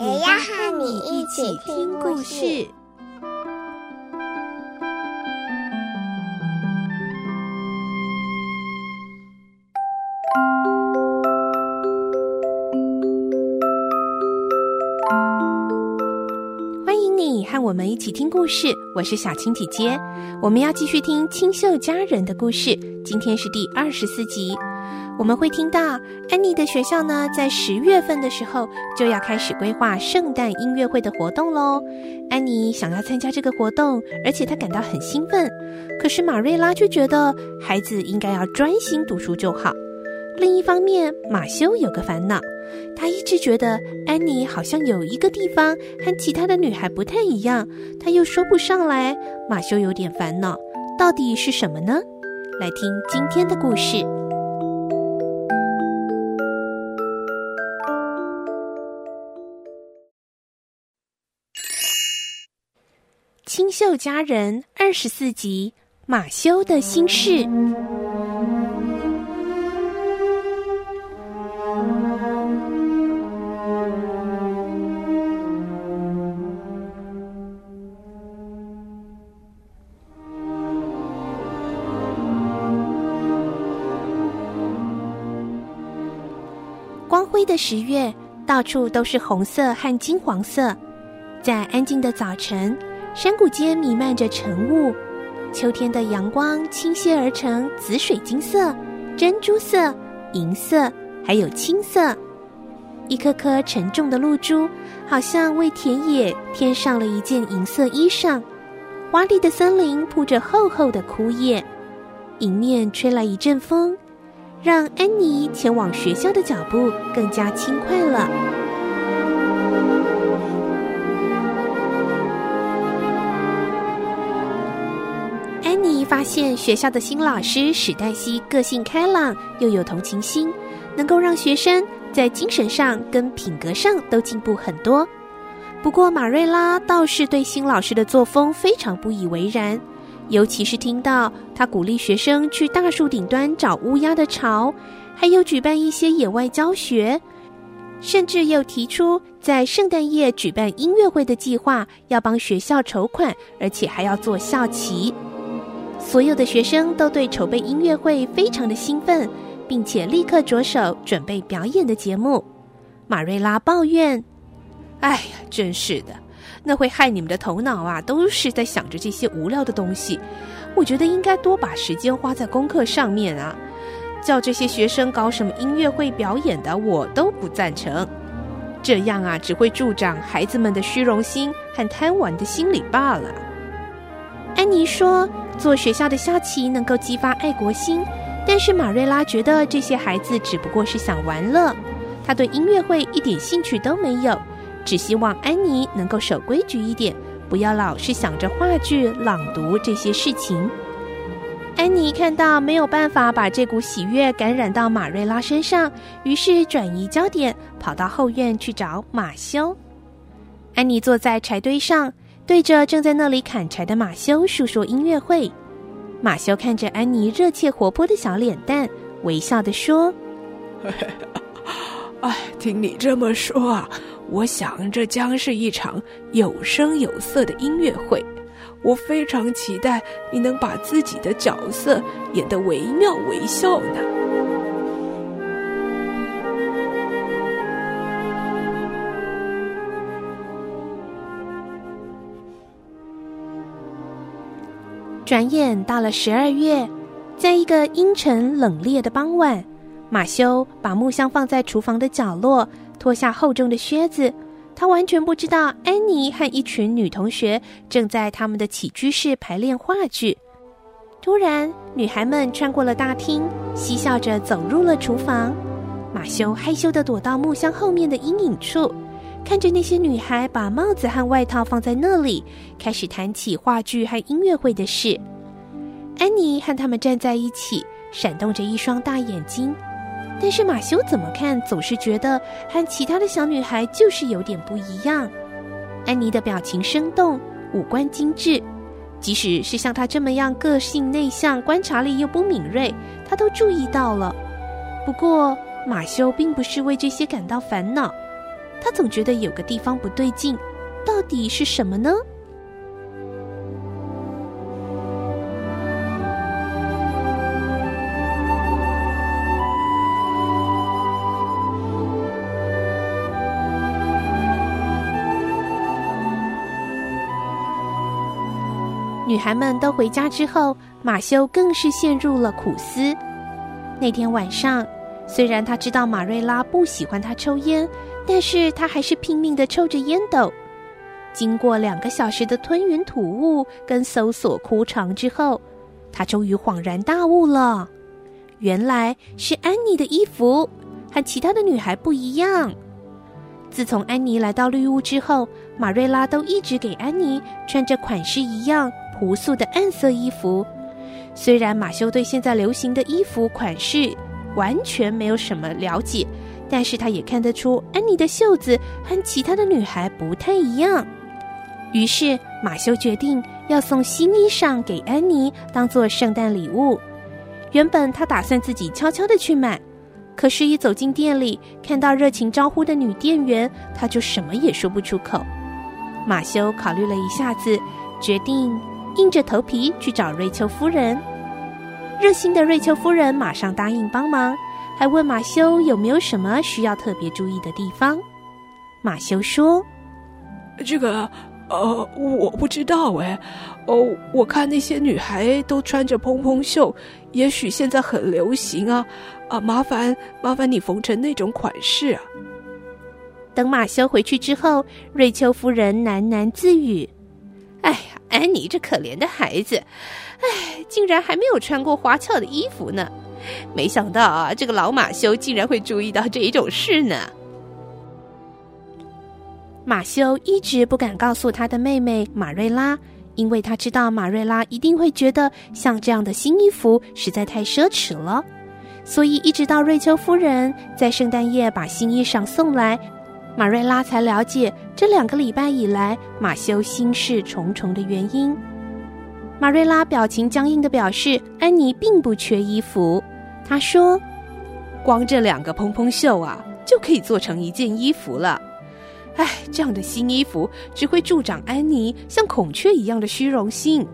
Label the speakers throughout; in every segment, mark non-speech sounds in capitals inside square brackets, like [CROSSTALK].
Speaker 1: 也要和你一起听故事。
Speaker 2: 欢迎你和我们一起听故事，我是小青姐姐。我们要继续听清秀佳人的故事，今天是第二十四集。我们会听到安妮的学校呢，在十月份的时候就要开始规划圣诞音乐会的活动喽。安妮想要参加这个活动，而且她感到很兴奋。可是马瑞拉却觉得孩子应该要专心读书就好。另一方面，马修有个烦恼，他一直觉得安妮好像有一个地方和其他的女孩不太一样，他又说不上来。马修有点烦恼，到底是什么呢？来听今天的故事。清秀佳人二十四集，马修的心事。光辉的十月，到处都是红色和金黄色，在安静的早晨。山谷间弥漫着晨雾，秋天的阳光倾泻而成紫水晶色、珍珠色、银色，还有青色。一颗颗沉重的露珠，好像为田野添上了一件银色衣裳。华丽的森林铺着厚厚的枯叶，迎面吹来一阵风，让安妮前往学校的脚步更加轻快了。发现学校的新老师史黛西个性开朗，又有同情心，能够让学生在精神上跟品格上都进步很多。不过马瑞拉倒是对新老师的作风非常不以为然，尤其是听到他鼓励学生去大树顶端找乌鸦的巢，还有举办一些野外教学，甚至又提出在圣诞夜举办音乐会的计划，要帮学校筹款，而且还要做校旗。所有的学生都对筹备音乐会非常的兴奋，并且立刻着手准备表演的节目。马瑞拉抱怨：“哎呀，真是的，那会害你们的头脑啊，都是在想着这些无聊的东西。我觉得应该多把时间花在功课上面啊！叫这些学生搞什么音乐会表演的，我都不赞成。这样啊，只会助长孩子们的虚荣心和贪玩的心理罢了。”安妮说。做学校的校旗能够激发爱国心，但是马瑞拉觉得这些孩子只不过是想玩乐，他对音乐会一点兴趣都没有，只希望安妮能够守规矩一点，不要老是想着话剧、朗读这些事情。安妮看到没有办法把这股喜悦感染到马瑞拉身上，于是转移焦点，跑到后院去找马修。安妮坐在柴堆上。对着正在那里砍柴的马修述说音乐会，马修看着安妮热切活泼的小脸蛋，微笑地说：“ [LAUGHS]
Speaker 3: 哎，听你这么说啊，我想这将是一场有声有色的音乐会。我非常期待你能把自己的角色演得惟妙惟肖呢。”
Speaker 2: 转眼到了十二月，在一个阴沉冷冽的傍晚，马修把木箱放在厨房的角落，脱下厚重的靴子。他完全不知道安妮和一群女同学正在他们的起居室排练话剧。突然，女孩们穿过了大厅，嬉笑着走入了厨房。马修害羞地躲到木箱后面的阴影处，看着那些女孩把帽子和外套放在那里，开始谈起话剧和音乐会的事。安妮和他们站在一起，闪动着一双大眼睛。但是马修怎么看总是觉得和其他的小女孩就是有点不一样。安妮的表情生动，五官精致，即使是像她这么样个性内向、观察力又不敏锐，她都注意到了。不过马修并不是为这些感到烦恼，他总觉得有个地方不对劲，到底是什么呢？女孩们都回家之后，马修更是陷入了苦思。那天晚上，虽然他知道马瑞拉不喜欢他抽烟，但是他还是拼命的抽着烟斗。经过两个小时的吞云吐雾跟搜索枯肠之后，他终于恍然大悟了。原来是安妮的衣服和其他的女孩不一样。自从安妮来到绿屋之后，马瑞拉都一直给安妮穿着款式一样。朴素的暗色衣服，虽然马修对现在流行的衣服款式完全没有什么了解，但是他也看得出安妮的袖子和其他的女孩不太一样。于是马修决定要送新衣裳给安妮，当做圣诞礼物。原本他打算自己悄悄的去买，可是，一走进店里，看到热情招呼的女店员，他就什么也说不出口。马修考虑了一下子，决定。硬着头皮去找瑞秋夫人，热心的瑞秋夫人马上答应帮忙，还问马修有没有什么需要特别注意的地方。马修说：“
Speaker 3: 这个，呃，我不知道哎，哦，我看那些女孩都穿着蓬蓬袖，也许现在很流行啊，啊，麻烦麻烦你缝成那种款式啊。”
Speaker 2: 等马修回去之后，瑞秋夫人喃喃自语。哎呀，安妮这可怜的孩子，哎，竟然还没有穿过花俏的衣服呢！[LAUGHS] 没想到啊，这个老马修竟然会注意到这一种事呢。马修一直不敢告诉他的妹妹马瑞拉，因为他知道马瑞拉一定会觉得像这样的新衣服实在太奢侈了，所以一直到瑞秋夫人在圣诞夜把新衣裳送来。马瑞拉才了解这两个礼拜以来马修心事重重的原因。马瑞拉表情僵硬地表示，安妮并不缺衣服。他说：“光这两个蓬蓬袖啊，就可以做成一件衣服了。哎，这样的新衣服只会助长安妮像孔雀一样的虚荣心。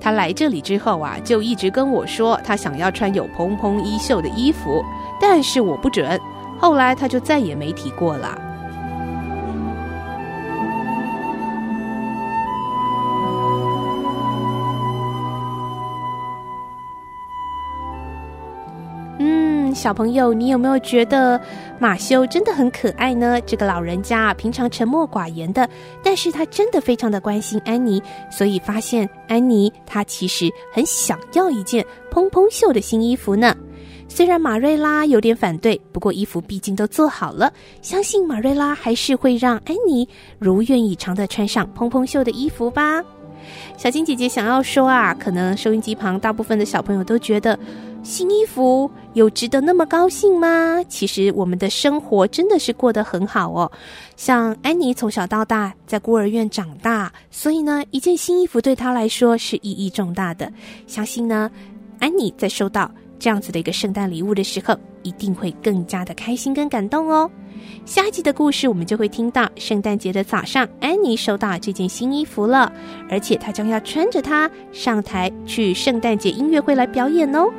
Speaker 2: 他来这里之后啊，就一直跟我说，他想要穿有蓬蓬衣袖的衣服，但是我不准。”后来他就再也没提过了。小朋友，你有没有觉得马修真的很可爱呢？这个老人家啊平常沉默寡言的，但是他真的非常的关心安妮，所以发现安妮她其实很想要一件蓬蓬袖的新衣服呢。虽然马瑞拉有点反对，不过衣服毕竟都做好了，相信马瑞拉还是会让安妮如愿以偿的穿上蓬蓬袖的衣服吧。小金姐姐想要说啊，可能收音机旁大部分的小朋友都觉得，新衣服有值得那么高兴吗？其实我们的生活真的是过得很好哦。像安妮从小到大在孤儿院长大，所以呢，一件新衣服对她来说是意义重大的。相信呢，安妮在收到。这样子的一个圣诞礼物的时候，一定会更加的开心跟感动哦。下一集的故事，我们就会听到圣诞节的早上，安妮收到这件新衣服了，而且她将要穿着它上台去圣诞节音乐会来表演哦。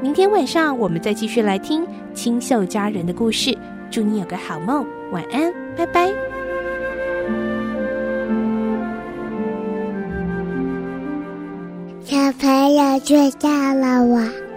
Speaker 2: 明天晚上我们再继续来听清秀佳人的故事。祝你有个好梦，晚安，拜拜。
Speaker 1: 小朋友睡觉了，晚安。